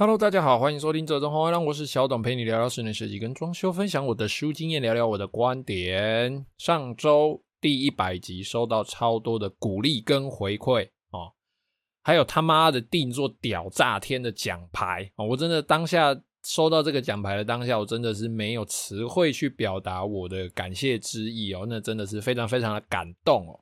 Hello，大家好，欢迎收听《折中红让我是小董，陪你聊聊室内设计跟装修，分享我的实务经验，聊聊我的观点。上周第一百集收到超多的鼓励跟回馈哦，还有他妈的定做屌炸天的奖牌哦，我真的当下收到这个奖牌的当下，我真的是没有词汇去表达我的感谢之意哦，那真的是非常非常的感动哦。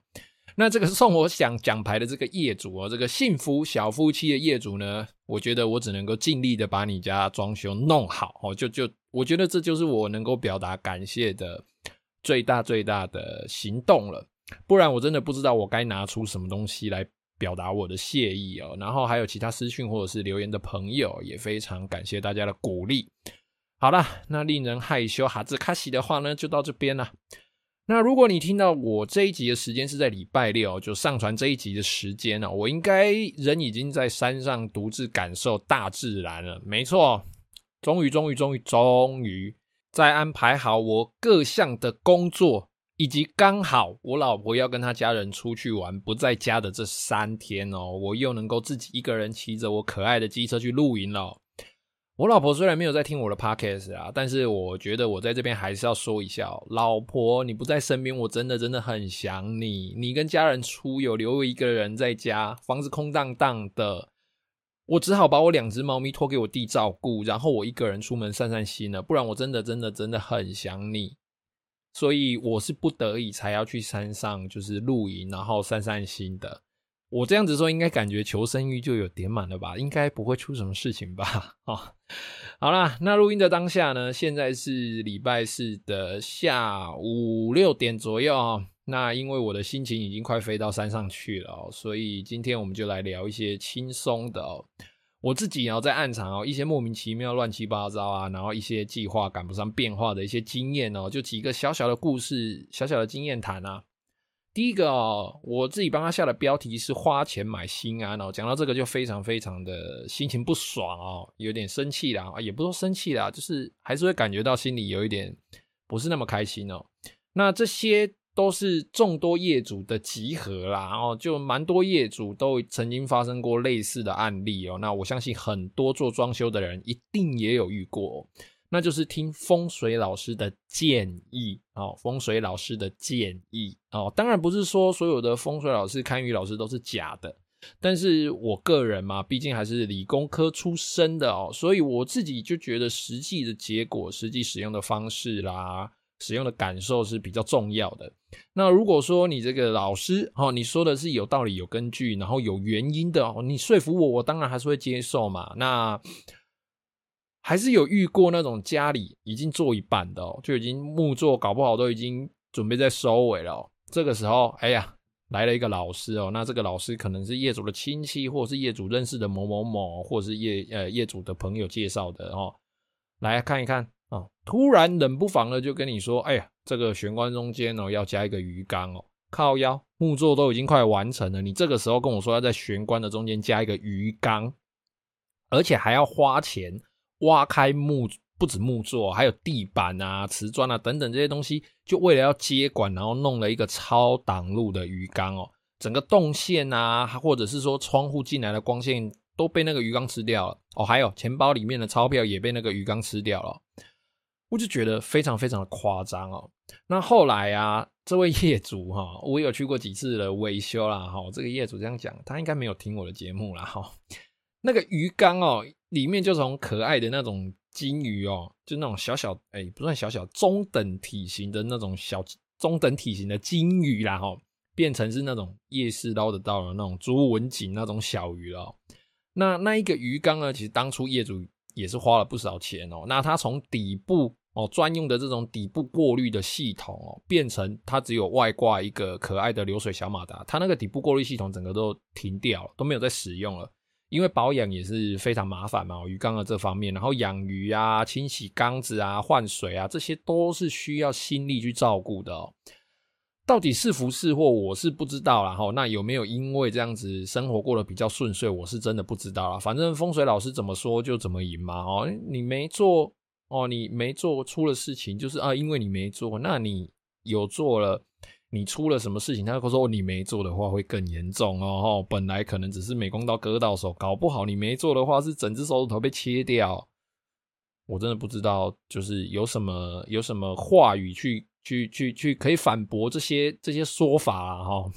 那这个送我奖奖牌的这个业主哦，这个幸福小夫妻的业主呢，我觉得我只能够尽力的把你家装修弄好哦，就就我觉得这就是我能够表达感谢的最大最大的行动了，不然我真的不知道我该拿出什么东西来表达我的谢意哦。然后还有其他私讯或者是留言的朋友，也非常感谢大家的鼓励。好了，那令人害羞哈兹卡西的话呢，就到这边了。那如果你听到我这一集的时间是在礼拜六，就上传这一集的时间呢，我应该人已经在山上独自感受大自然了。没错，终于，终于，终于，终于在安排好我各项的工作，以及刚好我老婆要跟她家人出去玩不在家的这三天哦，我又能够自己一个人骑着我可爱的机车去露营了。我老婆虽然没有在听我的 podcast 啊，但是我觉得我在这边还是要说一下哦，老婆你不在身边，我真的真的很想你。你跟家人出游，留一个人在家，房子空荡荡的，我只好把我两只猫咪托给我弟照顾，然后我一个人出门散散心了。不然我真的真的真的很想你，所以我是不得已才要去山上就是露营，然后散散心的。我这样子说，应该感觉求生欲就有点满了吧？应该不会出什么事情吧？哦，好啦，那录音的当下呢，现在是礼拜四的下午六点左右哦。那因为我的心情已经快飞到山上去了，所以今天我们就来聊一些轻松的哦。我自己要在暗场哦，一些莫名其妙、乱七八糟啊，然后一些计划赶不上变化的一些经验哦，就几个小小的故事、小小的经验谈啊。第一个哦，我自己帮他下的标题是“花钱买心安”哦。讲到这个就非常非常的心情不爽哦，有点生气啦，也不说生气啦，就是还是会感觉到心里有一点不是那么开心哦。那这些都是众多业主的集合啦，哦，就蛮多业主都曾经发生过类似的案例哦。那我相信很多做装修的人一定也有遇过。那就是听风水老师的建议哦，风水老师的建议哦，当然不是说所有的风水老师、堪舆老师都是假的，但是我个人嘛，毕竟还是理工科出身的哦，所以我自己就觉得实际的结果、实际使用的方式啦、使用的感受是比较重要的。那如果说你这个老师哦，你说的是有道理、有根据，然后有原因的哦，你说服我，我当然还是会接受嘛。那。还是有遇过那种家里已经做一半的哦，就已经木作搞不好都已经准备在收尾了哦。这个时候，哎呀，来了一个老师哦。那这个老师可能是业主的亲戚，或者是业主认识的某某某，或者是业呃业主的朋友介绍的哦。来看一看哦，突然冷不防的就跟你说，哎呀，这个玄关中间哦要加一个鱼缸哦，靠腰木作都已经快完成了，你这个时候跟我说要在玄关的中间加一个鱼缸，而且还要花钱。挖开木，不止木座，还有地板啊、瓷砖啊等等这些东西，就为了要接管，然后弄了一个超挡路的鱼缸哦。整个动线啊，或者是说窗户进来的光线都被那个鱼缸吃掉了哦。还有钱包里面的钞票也被那个鱼缸吃掉了，我就觉得非常非常的夸张哦。那后来啊，这位业主哈，我有去过几次的维修啦哈。这个业主这样讲，他应该没有听我的节目啦哈。那个鱼缸哦。里面就从可爱的那种金鱼哦，就那种小小哎、不算小小，中等体型的那种小中等体型的金鱼啦，哈，变成是那种夜市捞得到的那种竹纹锦那种小鱼了。那那一个鱼缸呢，其实当初业主也是花了不少钱哦。那它从底部哦专用的这种底部过滤的系统哦，变成它只有外挂一个可爱的流水小马达，它那个底部过滤系统整个都停掉了，都没有在使用了。因为保养也是非常麻烦嘛，鱼缸的这方面，然后养鱼啊、清洗缸子啊、换水啊，这些都是需要心力去照顾的哦。到底是福是祸，我是不知道啦哈。那有没有因为这样子生活过得比较顺遂，我是真的不知道啦。反正风水老师怎么说就怎么赢嘛。哦，你没做哦，你没做出了事情，就是啊，因为你没做，那你有做了。你出了什么事情？他说你没做的话会更严重哦。本来可能只是美工刀割到手，搞不好你没做的话是整只手指头被切掉。我真的不知道，就是有什么有什么话语去去去去可以反驳这些这些说法啊。哈，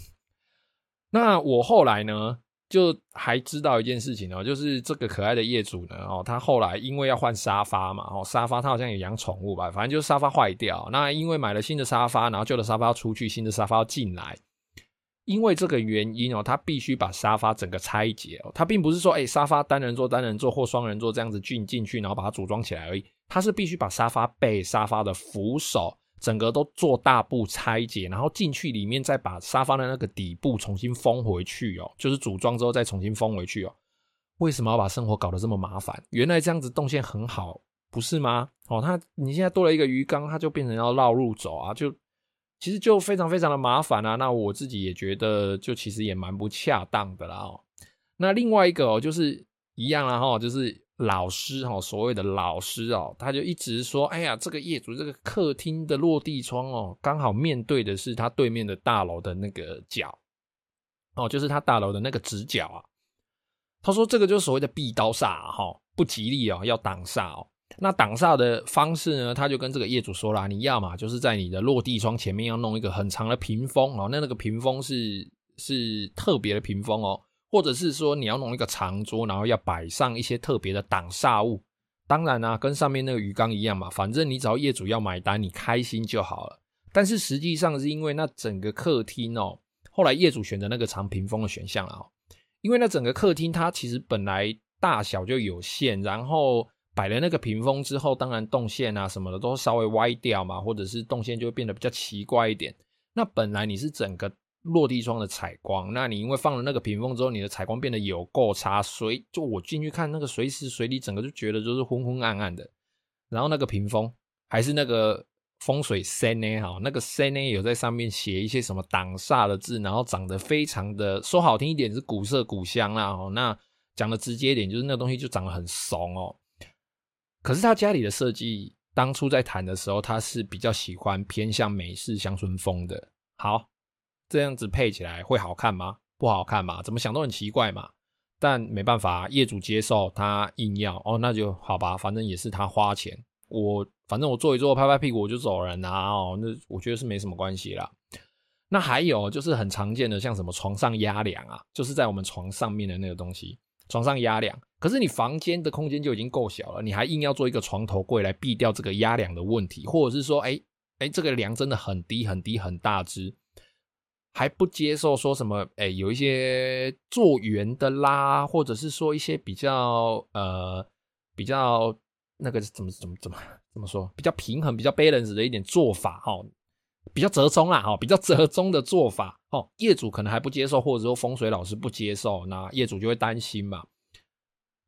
那我后来呢？就还知道一件事情哦，就是这个可爱的业主呢，哦，他后来因为要换沙发嘛，哦，沙发他好像也养宠物吧，反正就是沙发坏掉。那因为买了新的沙发，然后旧的沙发要出去，新的沙发要进来，因为这个原因哦，他必须把沙发整个拆解哦。他并不是说，哎，沙发单人座、单人座或双人座这样子进进去，然后把它组装起来而已。他是必须把沙发背、沙发的扶手。整个都做大步拆解，然后进去里面再把沙发的那个底部重新封回去哦，就是组装之后再重新封回去哦。为什么要把生活搞得这么麻烦？原来这样子动线很好，不是吗？哦，它你现在多了一个鱼缸，它就变成要绕路走啊，就其实就非常非常的麻烦啊。那我自己也觉得，就其实也蛮不恰当的啦哦。那另外一个哦，就是一样啦哈，就是。老师哈，所谓的老师哦，他就一直说：“哎呀，这个业主这个客厅的落地窗哦，刚好面对的是他对面的大楼的那个角哦，就是他大楼的那个直角啊。”他说：“这个就是所谓的壁刀煞哈，不吉利哦，要挡煞哦。那挡煞的方式呢，他就跟这个业主说了：你要嘛，就是在你的落地窗前面要弄一个很长的屏风哦，那那个屏风是是特别的屏风哦。”或者是说你要弄一个长桌，然后要摆上一些特别的挡煞物。当然啊，跟上面那个鱼缸一样嘛，反正你只要业主要买单，你开心就好了。但是实际上是因为那整个客厅哦，后来业主选择那个长屏风的选项了哦，因为那整个客厅它其实本来大小就有限，然后摆了那个屏风之后，当然动线啊什么的都稍微歪掉嘛，或者是动线就会变得比较奇怪一点。那本来你是整个。落地窗的采光，那你因为放了那个屏风之后，你的采光变得有够差，所以就我进去看那个随时随地，整个就觉得就是昏昏暗暗的。然后那个屏风还是那个风水先呢，哈，那个先呢有在上面写一些什么挡煞的字，然后长得非常的说好听一点是古色古香啦，哦，那讲的直接一点就是那个东西就长得很怂哦。可是他家里的设计当初在谈的时候，他是比较喜欢偏向美式乡村风的。好。这样子配起来会好看吗？不好看嘛，怎么想都很奇怪嘛。但没办法，业主接受，他硬要哦，那就好吧，反正也是他花钱，我反正我坐一坐，拍拍屁股我就走人啊。哦，那我觉得是没什么关系啦。那还有就是很常见的，像什么床上压梁啊，就是在我们床上面的那个东西，床上压梁。可是你房间的空间就已经够小了，你还硬要做一个床头柜来避掉这个压梁的问题，或者是说，哎哎，这个梁真的很低很低很大只。还不接受说什么？哎，有一些做圆的啦，或者是说一些比较呃比较那个怎么怎么怎么怎么说？比较平衡、比较 balance 的一点做法哈，比较折中啦哈，比较折中的做法哦。业主可能还不接受，或者说风水老师不接受，那业主就会担心嘛。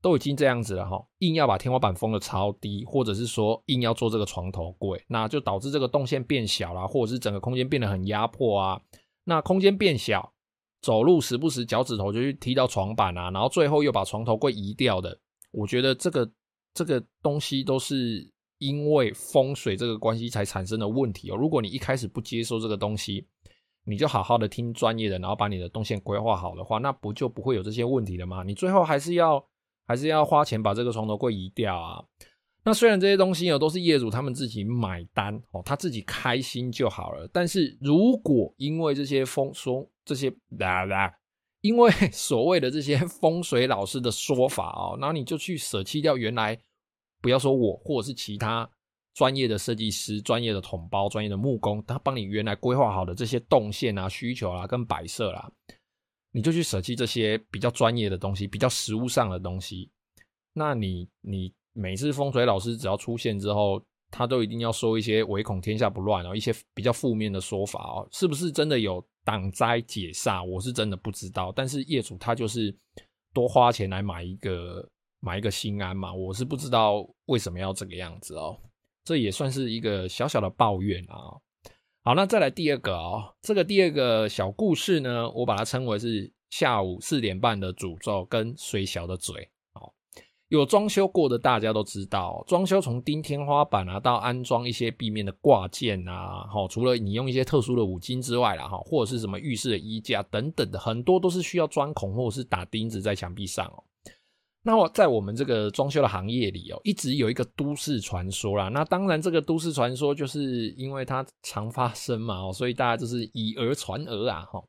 都已经这样子了哈，硬要把天花板封的超低，或者是说硬要做这个床头柜，那就导致这个动线变小啦，或者是整个空间变得很压迫啊。那空间变小，走路时不时脚趾头就去踢到床板啊，然后最后又把床头柜移掉的，我觉得这个这个东西都是因为风水这个关系才产生的问题哦。如果你一开始不接受这个东西，你就好好的听专业的，然后把你的动线规划好的话，那不就不会有这些问题了吗？你最后还是要还是要花钱把这个床头柜移掉啊。那虽然这些东西哦都是业主他们自己买单哦，他自己开心就好了。但是如果因为这些风说这些啦啦，因为 所谓的这些风水老师的说法哦，然后你就去舍弃掉原来不要说我或者是其他专业的设计师、专业的统包、专业的木工，他帮你原来规划好的这些动线啊、需求啊跟摆设啦，你就去舍弃这些比较专业的东西、比较实物上的东西，那你你。每次风水老师只要出现之后，他都一定要说一些唯恐天下不乱哦，一些比较负面的说法哦，是不是真的有挡灾解煞？我是真的不知道。但是业主他就是多花钱来买一个买一个心安嘛，我是不知道为什么要这个样子哦。这也算是一个小小的抱怨啊。好，那再来第二个哦，这个第二个小故事呢，我把它称为是下午四点半的诅咒跟水小的嘴。有装修过的大家都知道，装修从钉天花板啊，到安装一些壁面的挂件啊，齁，除了你用一些特殊的五金之外啦，哈，或者是什么浴室的衣架等等的，很多都是需要钻孔或者是打钉子在墙壁上哦。那我在我们这个装修的行业里哦，一直有一个都市传说啦。那当然，这个都市传说就是因为它常发生嘛，哦，所以大家就是以讹传讹啊，哈。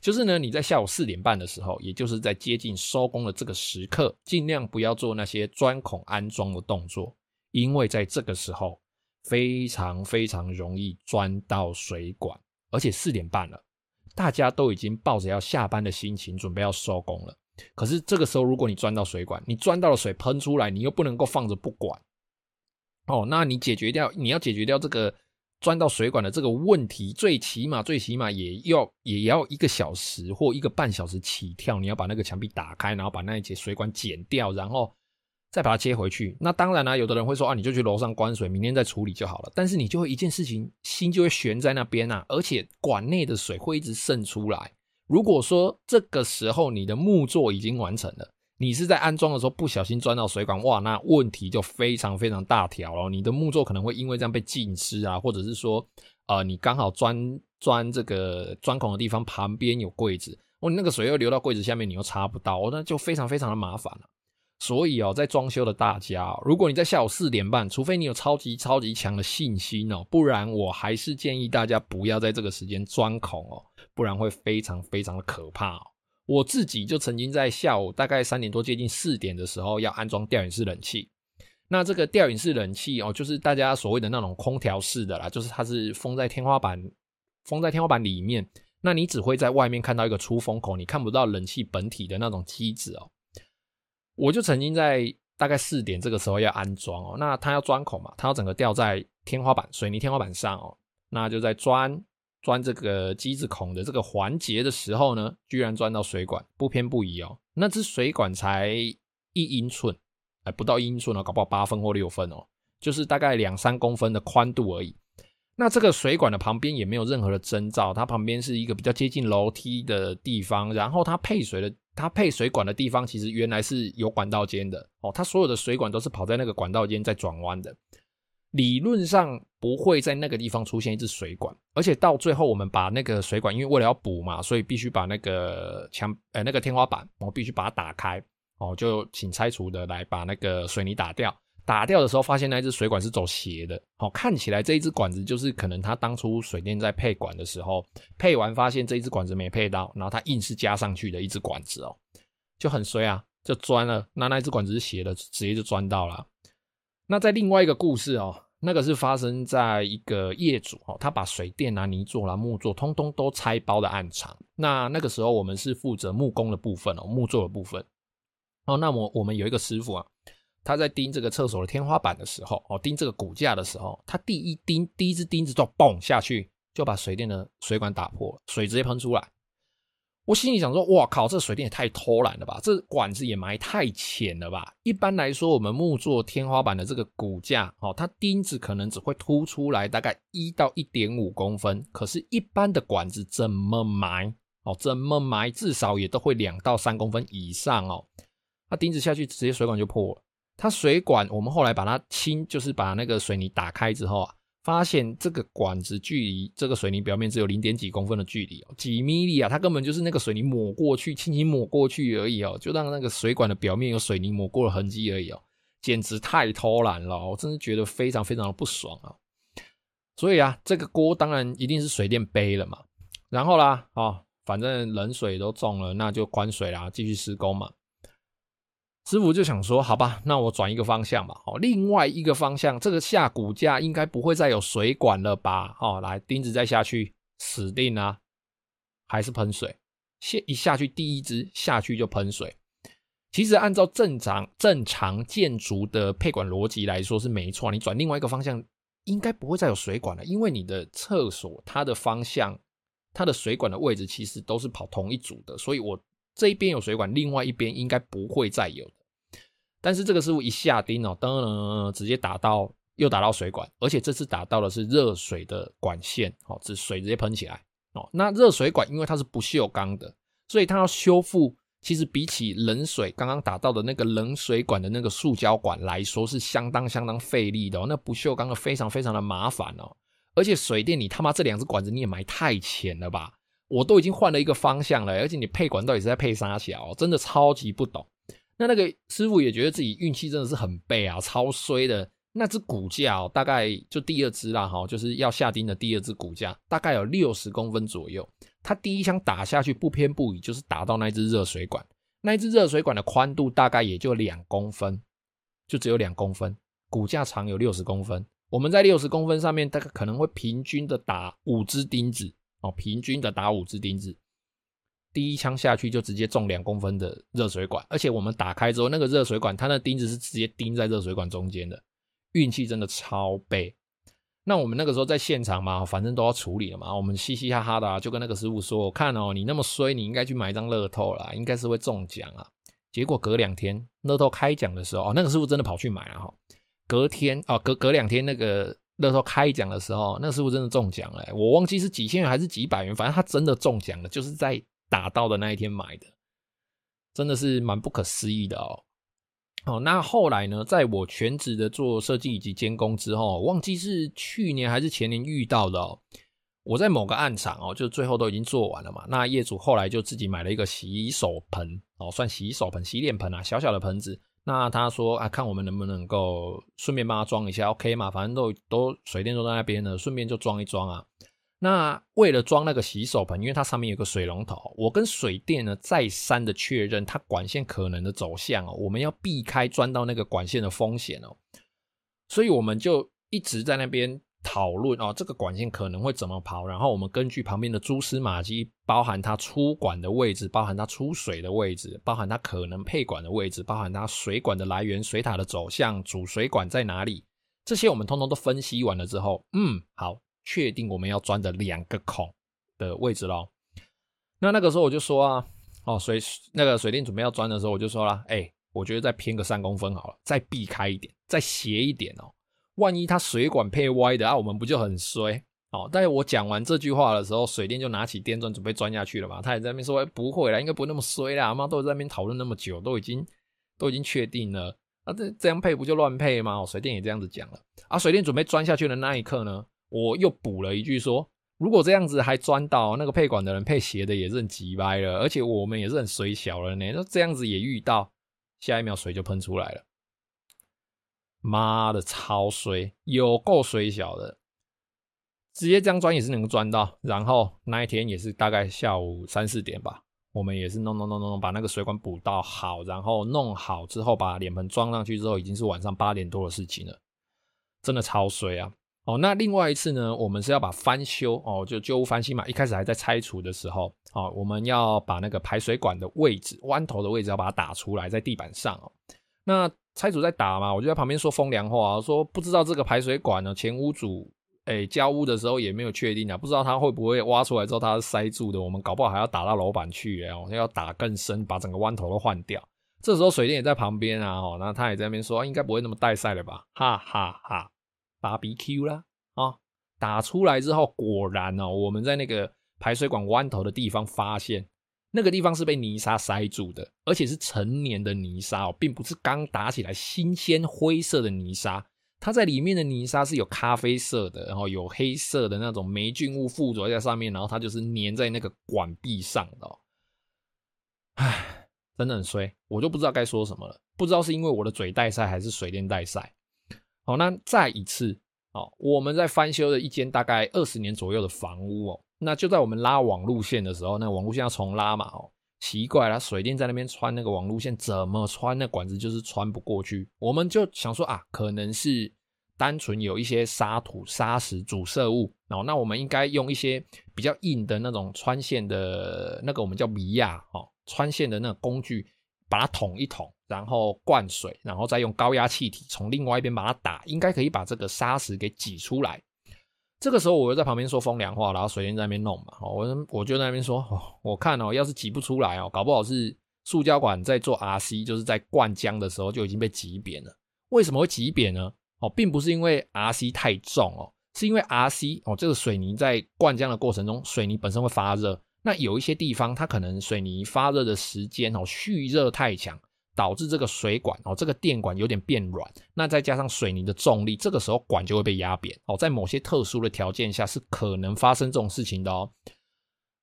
就是呢，你在下午四点半的时候，也就是在接近收工的这个时刻，尽量不要做那些钻孔安装的动作，因为在这个时候非常非常容易钻到水管，而且四点半了，大家都已经抱着要下班的心情准备要收工了。可是这个时候，如果你钻到水管，你钻到了水喷出来，你又不能够放着不管，哦，那你解决掉，你要解决掉这个。钻到水管的这个问题，最起码最起码也要也要一个小时或一个半小时起跳。你要把那个墙壁打开，然后把那一节水管剪掉，然后再把它接回去。那当然啦、有的人会说啊，你就去楼上关水，明天再处理就好了。但是你就会一件事情，心就会悬在那边啊，而且管内的水会一直渗出来。如果说这个时候你的木作已经完成了。你是在安装的时候不小心钻到水管，哇，那问题就非常非常大条了。你的木作可能会因为这样被浸湿啊，或者是说，呃，你刚好钻钻这个钻孔的地方旁边有柜子，哦，你那个水又流到柜子下面，你又擦不到，那就非常非常的麻烦了。所以哦，在装修的大家，如果你在下午四点半，除非你有超级超级强的信心哦，不然我还是建议大家不要在这个时间钻孔哦，不然会非常非常的可怕哦。我自己就曾经在下午大概三点多接近四点的时候要安装吊顶式冷气。那这个吊顶式冷气哦，就是大家所谓的那种空调式的啦，就是它是封在天花板，封在天花板里面。那你只会在外面看到一个出风口，你看不到冷气本体的那种机子哦。我就曾经在大概四点这个时候要安装哦，那它要钻孔嘛，它要整个吊在天花板水泥天花板上哦，那就在钻。钻这个机子孔的这个环节的时候呢，居然钻到水管，不偏不倚哦。那只水管才一英寸，哎，不到一英寸哦，搞不好八分或六分哦，就是大概两三公分的宽度而已。那这个水管的旁边也没有任何的征兆，它旁边是一个比较接近楼梯的地方，然后它配水的，它配水管的地方其实原来是有管道间的哦，它所有的水管都是跑在那个管道间在转弯的。理论上不会在那个地方出现一支水管，而且到最后我们把那个水管，因为为了要补嘛，所以必须把那个墙呃那个天花板，我必须把它打开哦，就请拆除的来把那个水泥打掉。打掉的时候发现那一支水管是走斜的，哦，看起来这一支管子就是可能他当初水电在配管的时候配完发现这一支管子没配到，然后他硬是加上去的一支管子哦，就很衰啊，就钻了。那那一只管子是斜的，直接就钻到了。那在另外一个故事哦，那个是发生在一个业主哦，他把水电啊、泥作啦、木作通通都拆包的案场。那那个时候我们是负责木工的部分哦，木作的部分。哦，那么我们有一个师傅啊，他在钉这个厕所的天花板的时候，哦，钉这个骨架的时候，他第一钉第一只钉子就嘣下去，就把水电的水管打破了，水直接喷出来。我心里想说，哇靠，这水电也太偷懒了吧！这管子也埋太浅了吧？一般来说，我们木作天花板的这个骨架，哦，它钉子可能只会凸出来大概一到一点五公分，可是，一般的管子怎么埋，哦，怎么埋，至少也都会两到三公分以上哦。那钉子下去，直接水管就破了。它水管，我们后来把它清，就是把那个水泥打开之后啊。发现这个管子距离这个水泥表面只有零点几公分的距离哦，几米里啊，它根本就是那个水泥抹过去，轻轻抹过去而已哦，就让那个水管的表面有水泥抹过的痕迹而已哦，简直太偷懒了，我真是觉得非常非常的不爽啊！所以啊，这个锅当然一定是水电背了嘛，然后啦，哦，反正冷水都中了，那就关水啦，继续施工嘛。师傅就想说，好吧，那我转一个方向吧。哦，另外一个方向，这个下骨架应该不会再有水管了吧？哦，来，钉子再下去，死定啊，还是喷水。下一下去，第一支下去就喷水。其实按照正常正常建筑的配管逻辑来说是没错，你转另外一个方向应该不会再有水管了，因为你的厕所它的方向、它的水管的位置其实都是跑同一组的，所以我这一边有水管，另外一边应该不会再有。但是这个师傅一下钉哦，噔噔，直接打到又打到水管，而且这次打到的是热水的管线，哦，这水直接喷起来哦。那热水管因为它是不锈钢的，所以它要修复。其实比起冷水刚刚打到的那个冷水管的那个塑胶管来说，是相当相当费力的哦。那不锈钢的非常非常的麻烦哦。而且水电你他妈这两只管子你也埋太浅了吧？我都已经换了一个方向了，而且你配管到底是在配啥小？真的超级不懂。那那个师傅也觉得自己运气真的是很背啊，超衰的。那只骨架哦，大概就第二只啦哈，就是要下钉的第二只骨架，大概有六十公分左右。他第一枪打下去不偏不倚，就是打到那只热水管。那一只热水管的宽度大概也就两公分，就只有两公分。骨架长有六十公分，我们在六十公分上面大概可能会平均的打五只钉子哦，平均的打五只钉子。第一枪下去就直接中两公分的热水管，而且我们打开之后，那个热水管它那钉子是直接钉在热水管中间的。运气真的超背。那我们那个时候在现场嘛，反正都要处理了嘛，我们嘻嘻哈哈的啊，就跟那个师傅说：“我看哦，你那么衰，你应该去买一张乐透啦，应该是会中奖啊。”结果隔两天乐透开奖的时候，哦，那个师傅真的跑去买了哈。隔天哦，隔隔两天那个乐透开奖的时候，那个师傅真的中奖了，我忘记是几千元还是几百元，反正他真的中奖了，就是在打到的那一天买的，真的是蛮不可思议的哦。哦，那后来呢？在我全职的做设计以及监工之后，忘记是去年还是前年遇到的哦。我在某个案场哦，就最后都已经做完了嘛。那业主后来就自己买了一个洗手盆哦，算洗手盆、洗脸盆啊，小小的盆子。那他说啊，看我们能不能够顺便帮他装一下，OK 嘛？反正都都水电都在那边呢，顺便就装一装啊。那为了装那个洗手盆，因为它上面有个水龙头，我跟水电呢再三的确认它管线可能的走向哦，我们要避开钻到那个管线的风险哦，所以我们就一直在那边讨论哦，这个管线可能会怎么跑，然后我们根据旁边的蛛丝马迹，包含它出管的位置，包含它出水的位置，包含它可能配管的位置，包含它水管的来源、水塔的走向、主水管在哪里，这些我们通通都分析完了之后，嗯，好。确定我们要钻的两个孔的位置喽。那那个时候我就说啊，哦，水那个水电准备要钻的时候，我就说了，哎、我觉得再偏个三公分好了，再避开一点，再斜一点哦。万一它水管配歪的啊，我们不就很衰？哦，但是我讲完这句话的时候，水电就拿起电钻准备钻下去了嘛。他也在那边说，哎、不会啦，应该不那么衰啦。妈都在那边讨论那么久，都已经都已经确定了。啊，这这样配不就乱配吗？水电也这样子讲了。啊，水电准备钻下去的那一刻呢？我又补了一句说，如果这样子还钻到那个配管的人配斜的也是很急歪了，而且我们也是很水小了呢。那这样子也遇到，下一秒水就喷出来了，妈的超水，有够水小的，直接这样钻也是能够钻到。然后那一天也是大概下午三四点吧，我们也是弄弄弄弄弄把那个水管补到好，然后弄好之后把脸盆装上去之后，已经是晚上八点多的事情了，真的超水啊。哦，那另外一次呢，我们是要把翻修哦，就旧屋翻新嘛。一开始还在拆除的时候，哦，我们要把那个排水管的位置、弯头的位置要把它打出来，在地板上哦。那拆除在打嘛，我就在旁边说风凉话，说不知道这个排水管呢，前屋主诶交屋的时候也没有确定啊，不知道他会不会挖出来之后它是塞住的，我们搞不好还要打到楼板去哦，要打更深，把整个弯头都换掉。这时候水电也在旁边啊，哦，那他也在那边说，应该不会那么带塞了吧，哈哈哈。BBQ 啦，啊，打出来之后，果然哦，我们在那个排水管弯头的地方发现，那个地方是被泥沙塞住的，而且是成年的泥沙哦，并不是刚打起来新鲜灰色的泥沙，它在里面的泥沙是有咖啡色的，然后有黑色的那种霉菌物附着在上面，然后它就是粘在那个管壁上的哦。唉，真的很衰，我就不知道该说什么了，不知道是因为我的嘴带赛还是水电带赛。好，那再一次哦，我们在翻修的一间大概二十年左右的房屋哦，那就在我们拉网路线的时候，那网路线要重拉嘛哦，奇怪了，水电在那边穿那个网路线，怎么穿那管子就是穿不过去，我们就想说啊，可能是单纯有一些沙土、砂石阻塞物，哦，那我们应该用一些比较硬的那种穿线的那个我们叫米亚哦，穿线的那个工具。把它捅一捅，然后灌水，然后再用高压气体从另外一边把它打，应该可以把这个砂石给挤出来。这个时候，我又在旁边说风凉话，然后水电在那边弄嘛。我我就在那边说，我看哦，要是挤不出来哦，搞不好是塑胶管在做 RC，就是在灌浆的时候就已经被挤扁了。为什么会挤扁呢？哦，并不是因为 RC 太重哦，是因为 RC 哦，这个水泥在灌浆的过程中，水泥本身会发热。那有一些地方，它可能水泥发热的时间哦，蓄热太强，导致这个水管哦，这个电管有点变软。那再加上水泥的重力，这个时候管就会被压扁哦。在某些特殊的条件下，是可能发生这种事情的哦。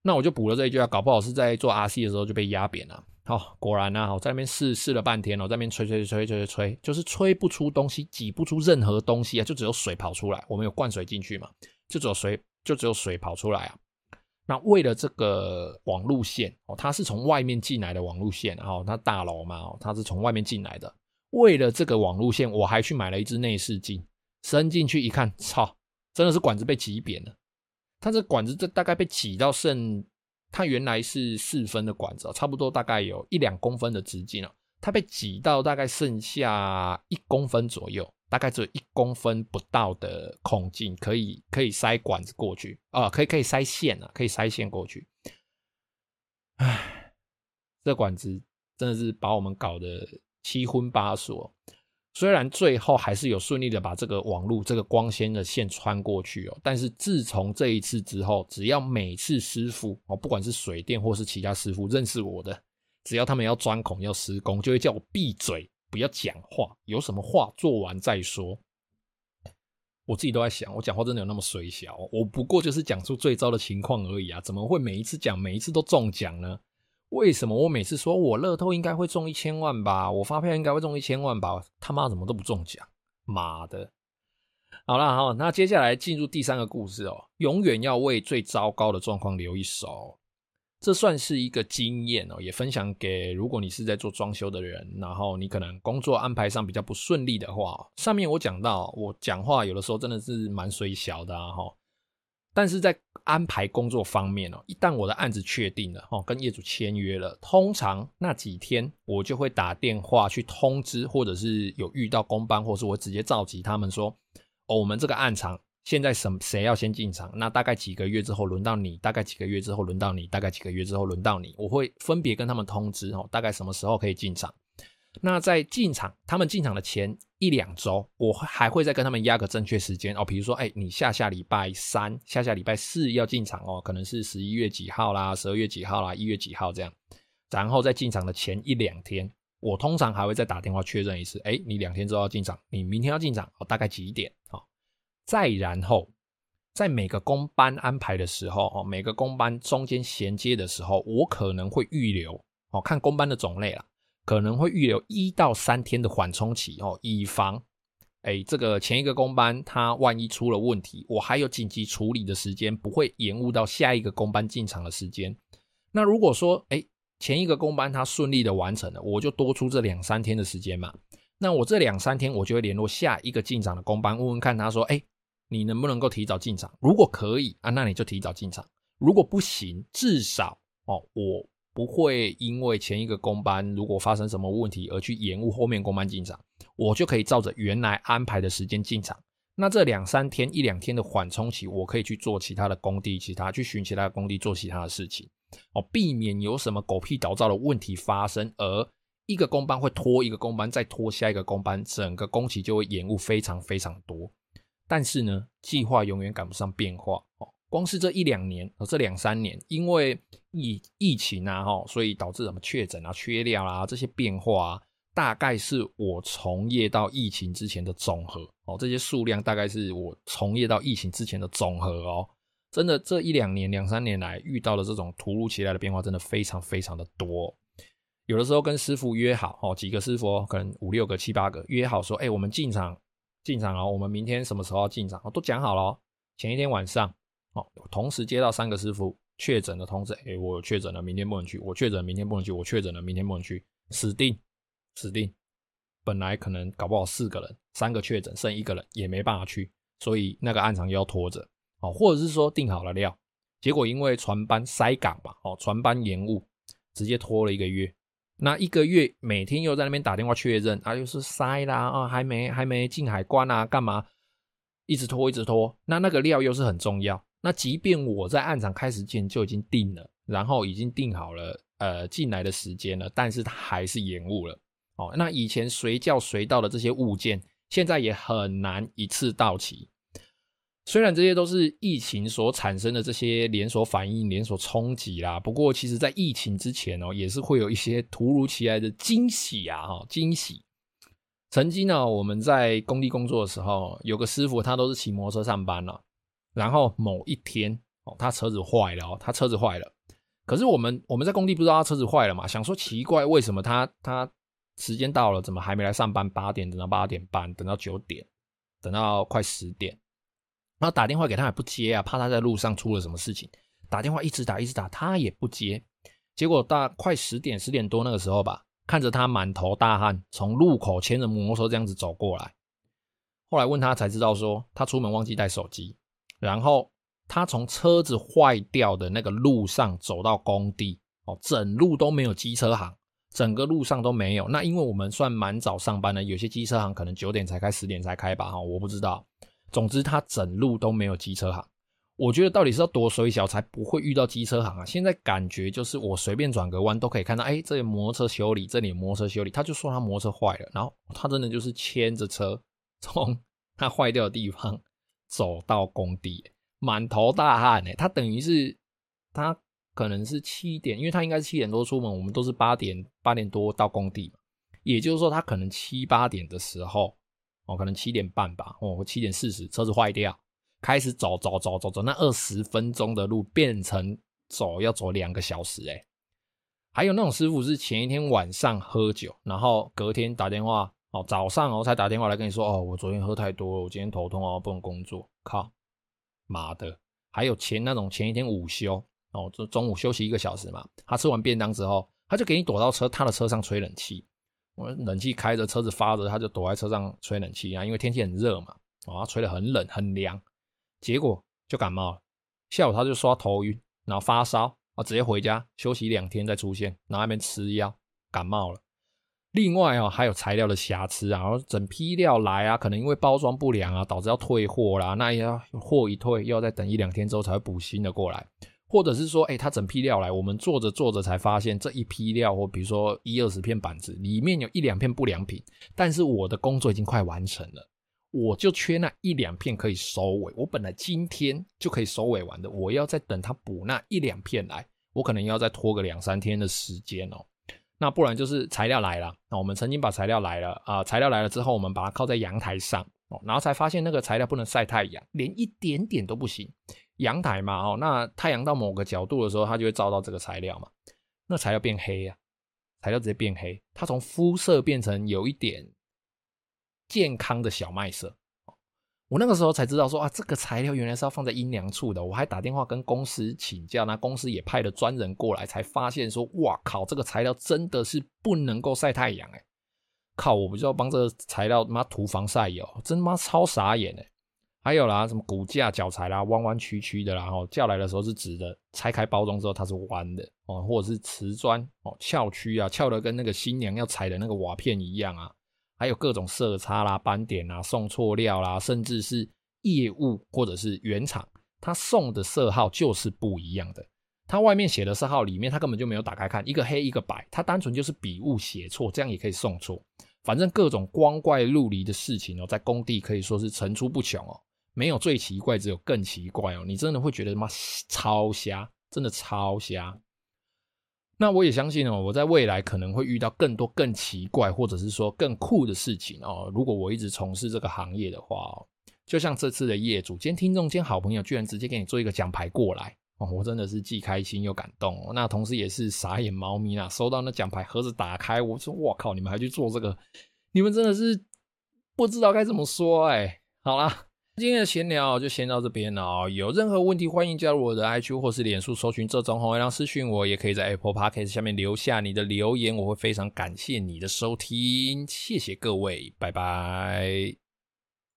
那我就补了这一句啊，搞不好是在做 RC 的时候就被压扁了。好，果然呢，我在那边试试了半天哦，在那边吹吹吹吹吹吹，就是吹不出东西，挤不出任何东西啊，就只有水跑出来。我们有灌水进去嘛，就只有水，就只有水跑出来啊。那为了这个网路线哦，它是从外面进来的网路线，然后它大楼嘛，它是从外面进来的。为了这个网路线，我还去买了一支内视镜，伸进去一看，操，真的是管子被挤扁了。它这管子这大概被挤到剩。它原来是四分的管子，差不多大概有一两公分的直径哦，它被挤到大概剩下一公分左右，大概只有一公分不到的孔径，可以可以塞管子过去啊，可以可以塞线啊，可以塞线过去。唉，这管子真的是把我们搞得七荤八素。虽然最后还是有顺利的把这个网路、这个光纤的线穿过去哦，但是自从这一次之后，只要每次师傅哦，不管是水电或是其他师傅认识我的，只要他们要钻孔要施工，就会叫我闭嘴，不要讲话，有什么话做完再说。我自己都在想，我讲话真的有那么水小？我不过就是讲出最糟的情况而已啊，怎么会每一次讲每一次都中奖呢？为什么我每次说我乐透应该会中一千万吧，我发票应该会中一千万吧，他妈怎么都不中奖？妈的！好了，好，那接下来进入第三个故事哦，永远要为最糟糕的状况留一手，这算是一个经验哦，也分享给如果你是在做装修的人，然后你可能工作安排上比较不顺利的话，上面我讲到，我讲话有的时候真的是蛮衰小的啊，哈。但是在安排工作方面哦，一旦我的案子确定了哦，跟业主签约了，通常那几天我就会打电话去通知，或者是有遇到工班，或是我直接召集他们说，哦，我们这个案场现在什谁要先进场？那大概几个月之后轮到你，大概几个月之后轮到你，大概几个月之后轮到你，我会分别跟他们通知哦，大概什么时候可以进场。那在进场，他们进场的前一两周，我还会再跟他们压个正确时间哦。比如说，哎，你下下礼拜三、下下礼拜四要进场哦，可能是十一月几号啦、十二月几号啦、一月几号这样。然后在进场的前一两天，我通常还会再打电话确认一次，哎，你两天之后要进场，你明天要进场哦，大概几点？哦，再然后，在每个工班安排的时候哦，每个工班中间衔接的时候，我可能会预留哦，看工班的种类啦。可能会预留一到三天的缓冲期哦，以防，哎，这个前一个工班他万一出了问题，我还有紧急处理的时间，不会延误到下一个工班进场的时间。那如果说，哎，前一个工班他顺利的完成了，我就多出这两三天的时间嘛。那我这两三天，我就会联络下一个进场的工班，问问看他说，哎，你能不能够提早进场？如果可以啊，那你就提早进场；如果不行，至少哦，我。不会因为前一个工班如果发生什么问题而去延误后面工班进场，我就可以照着原来安排的时间进场。那这两三天一两天的缓冲期，我可以去做其他的工地，其他去寻其他的工地做其他的事情，哦，避免有什么狗屁倒灶的问题发生，而一个工班会拖一个工班，再拖下一个工班，整个工期就会延误非常非常多。但是呢，计划永远赶不上变化哦。光是这一两年，这两三年，因为疫疫情啊，哈，所以导致什么确诊啊、缺料啊这些变化啊，大概是我从业到疫情之前的总和哦。这些数量大概是我从业到疫情之前的总和哦。真的，这一两年、两三年来遇到的这种突如其来的变化，真的非常非常的多。有的时候跟师傅约好，哦，几个师傅哦可能五六个、七八个约好说，哎，我们进场进场哦，我们明天什么时候要进场？都讲好了，前一天晚上哦。同时接到三个师傅确诊的通知，哎，我确诊了，明天不能去；我确诊，明天不能去；我确诊了，明天不能去，死定，死定。本来可能搞不好四个人，三个确诊，剩一个人也没办法去，所以那个案场又要拖着。哦，或者是说订好了料，结果因为船班塞港吧，哦，船班延误，直接拖了一个月。那一个月每天又在那边打电话确认啊，又是塞啦啊，还没还没进海关啊，干嘛？一直拖一直拖。那那个料又是很重要。那即便我在案场开始前就已经定了，然后已经定好了呃进来的时间了，但是它还是延误了。哦，那以前随叫随到的这些物件，现在也很难一次到齐。虽然这些都是疫情所产生的这些连锁反应、连锁冲击啦，不过其实在疫情之前哦，也是会有一些突如其来的惊喜啊！哈，惊喜。曾经呢，我们在工地工作的时候，有个师傅他都是骑摩托车上班了，然后某一天哦，他车子坏了哦，他车子坏了。可是我们我们在工地不知道他车子坏了嘛，想说奇怪，为什么他他时间到了，怎么还没来上班？八点等到八点半，等到九点，等到快十点。然后打电话给他也不接啊，怕他在路上出了什么事情。打电话一直打一直打，他也不接。结果大快十点十点多那个时候吧，看着他满头大汗从路口牵着摩托车这样子走过来。后来问他才知道说，他出门忘记带手机。然后他从车子坏掉的那个路上走到工地，哦，整路都没有机车行，整个路上都没有。那因为我们算蛮早上班的，有些机车行可能九点才开，十点才开吧，哈，我不知道。总之，他整路都没有机车行。我觉得到底是要多衰小才不会遇到机车行啊？现在感觉就是我随便转个弯都可以看到，哎，这里摩托车修理，这里摩托车修理。他就说他摩托车坏了，然后他真的就是牵着车从他坏掉的地方走到工地，满头大汗诶。他等于是他可能是七点，因为他应该是七点多出门，我们都是八点八点多到工地，也就是说他可能七八点的时候。哦，可能七点半吧，哦，七点四十，车子坏掉，开始走走走走走，那二十分钟的路变成走要走两个小时，诶。还有那种师傅是前一天晚上喝酒，然后隔天打电话，哦，早上哦才打电话来跟你说，哦，我昨天喝太多了，我今天头痛哦，不能工作，靠，妈的！还有前那种前一天午休，哦，就中午休息一个小时嘛，他吃完便当之后，他就给你躲到车他的车上吹冷气。我冷气开着，车子发着，他就躲在车上吹冷气啊，因为天气很热嘛，啊，吹得很冷很凉，结果就感冒了。下午他就说头晕，然后发烧啊，直接回家休息两天再出现，然后那边吃药感冒了。另外啊，还有材料的瑕疵啊，然后整批料来啊，可能因为包装不良啊，导致要退货啦，那要货一退，又要再等一两天之后才会补新的过来。或者是说，哎、他整批料来，我们做着做着才发现这一批料，或比如说一二十片板子里面有一两片不良品，但是我的工作已经快完成了，我就缺那一两片可以收尾。我本来今天就可以收尾完的，我要再等他补那一两片来，我可能要再拖个两三天的时间哦。那不然就是材料来了，那我们曾经把材料来了啊、材料来了之后，我们把它靠在阳台上哦，然后才发现那个材料不能晒太阳，连一点点都不行。阳台嘛，哦，那太阳到某个角度的时候，它就会照到这个材料嘛，那材料变黑呀，材料直接变黑，它从肤色变成有一点健康的小麦色。我那个时候才知道说啊，这个材料原来是要放在阴凉处的。我还打电话跟公司请教，那公司也派了专人过来，才发现说，哇靠，这个材料真的是不能够晒太阳哎！靠，我不就要帮这个材料妈涂防晒油，真妈超傻眼哎！还有啦，什么骨架、脚材啦，弯弯曲曲的啦，然后叫来的时候是直的，拆开包装之后它是弯的哦，或者是瓷砖哦，翘曲啊，翘的跟那个新娘要踩的那个瓦片一样啊。还有各种色差啦、斑点啦、送错料啦，甚至是业务或者是原厂，他送的色号就是不一样的。他外面写的色号里面他根本就没有打开看，一个黑一个白，他单纯就是笔误写错，这样也可以送错。反正各种光怪陆离的事情哦，在工地可以说是层出不穷哦。没有最奇怪，只有更奇怪哦！你真的会觉得妈超瞎，真的超瞎。那我也相信哦，我在未来可能会遇到更多更奇怪，或者是说更酷的事情哦。如果我一直从事这个行业的话哦，就像这次的业主兼听众兼好朋友，居然直接给你做一个奖牌过来哦，我真的是既开心又感动哦。那同时也是傻眼猫咪啊，收到那奖牌盒子打开，我说哇靠，你们还去做这个？你们真的是不知道该怎么说哎。好啦。今天的闲聊就先到这边了哦，有任何问题欢迎加入我的 IG 或是脸书搜寻这种红月亮私讯我，也可以在 Apple Podcast 下面留下你的留言，我会非常感谢你的收听，谢谢各位，拜拜。